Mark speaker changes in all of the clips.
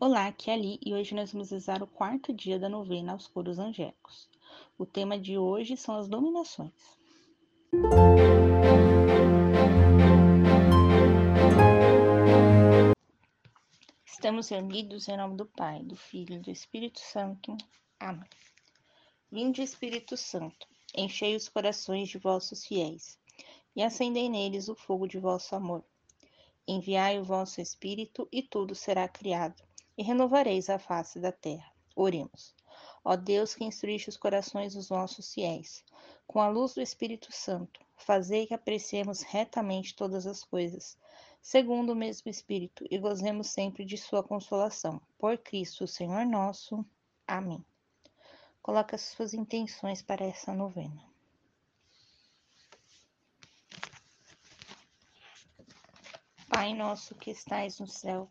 Speaker 1: Olá, aqui é Ali e hoje nós vamos rezar o quarto dia da novena aos coros angélicos. O tema de hoje são as dominações. Estamos reunidos em nome do Pai, do Filho e do Espírito Santo. Amém. Vinde, Espírito Santo, enchei os corações de vossos fiéis e acendei neles o fogo de vosso amor. Enviai o vosso Espírito e tudo será criado e renovareis a face da terra. Oremos. Ó Deus que instruíste os corações dos nossos fiéis, com a luz do Espírito Santo, fazei que apreciemos retamente todas as coisas, segundo o mesmo Espírito, e gozemos sempre de sua consolação. Por Cristo, Senhor nosso. Amém. Coloque as suas intenções para essa novena. Pai nosso que estais no céu,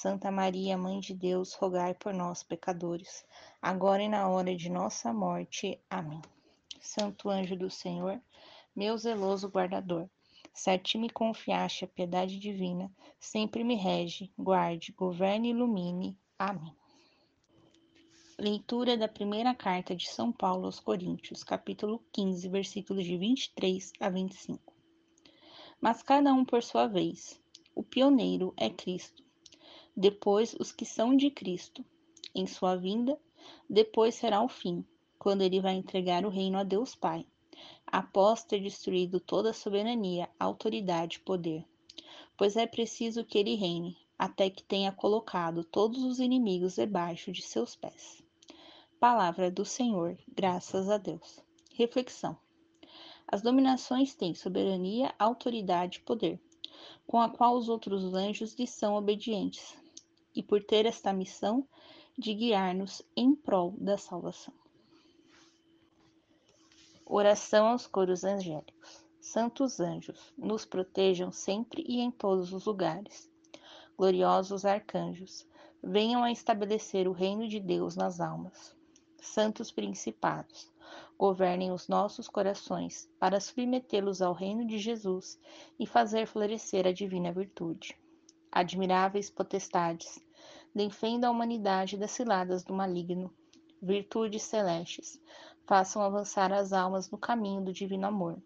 Speaker 1: Santa Maria, Mãe de Deus, rogai por nós, pecadores, agora e na hora de nossa morte. Amém. Santo anjo do Senhor, meu zeloso guardador, se a ti me confiaste a piedade divina, sempre me rege, guarde, governe e ilumine. Amém. Leitura da primeira carta de São Paulo aos Coríntios, capítulo 15, versículos de 23 a 25. Mas cada um por sua vez. O pioneiro é Cristo depois os que são de Cristo. Em sua vinda, depois será o fim, quando ele vai entregar o reino a Deus Pai, após ter destruído toda a soberania, autoridade e poder. Pois é preciso que ele reine, até que tenha colocado todos os inimigos debaixo de seus pés. Palavra do Senhor, graças a Deus. Reflexão. As dominações têm soberania, autoridade e poder, com a qual os outros anjos lhes são obedientes, e por ter esta missão de guiar-nos em prol da salvação. Oração aos coros angélicos. Santos anjos, nos protejam sempre e em todos os lugares. Gloriosos arcanjos, venham a estabelecer o reino de Deus nas almas. Santos principados, governem os nossos corações para submetê-los ao reino de Jesus e fazer florescer a divina virtude. Admiráveis potestades, defenda a humanidade das ciladas do maligno. Virtudes celestes, façam avançar as almas no caminho do divino amor.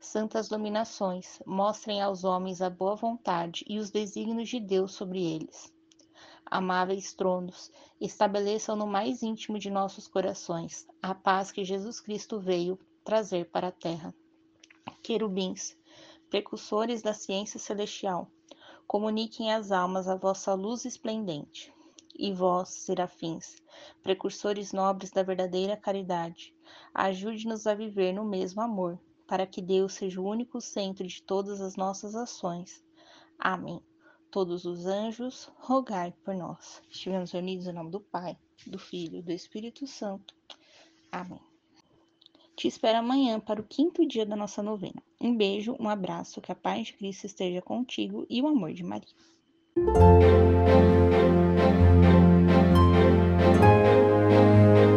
Speaker 1: Santas dominações, mostrem aos homens a boa vontade e os desígnios de Deus sobre eles. Amáveis tronos, estabeleçam no mais íntimo de nossos corações a paz que Jesus Cristo veio trazer para a terra. Querubins, precursores da ciência celestial, comuniquem às almas a vossa luz esplendente. E vós, serafins, precursores nobres da verdadeira caridade, ajude-nos a viver no mesmo amor, para que Deus seja o único centro de todas as nossas ações. Amém. Todos os anjos, rogai por nós. Estivemos unidos em nome do Pai, do Filho e do Espírito Santo. Amém. Te espero amanhã para o quinto dia da nossa novena. Um beijo, um abraço, que a paz de Cristo esteja contigo e o amor de Maria.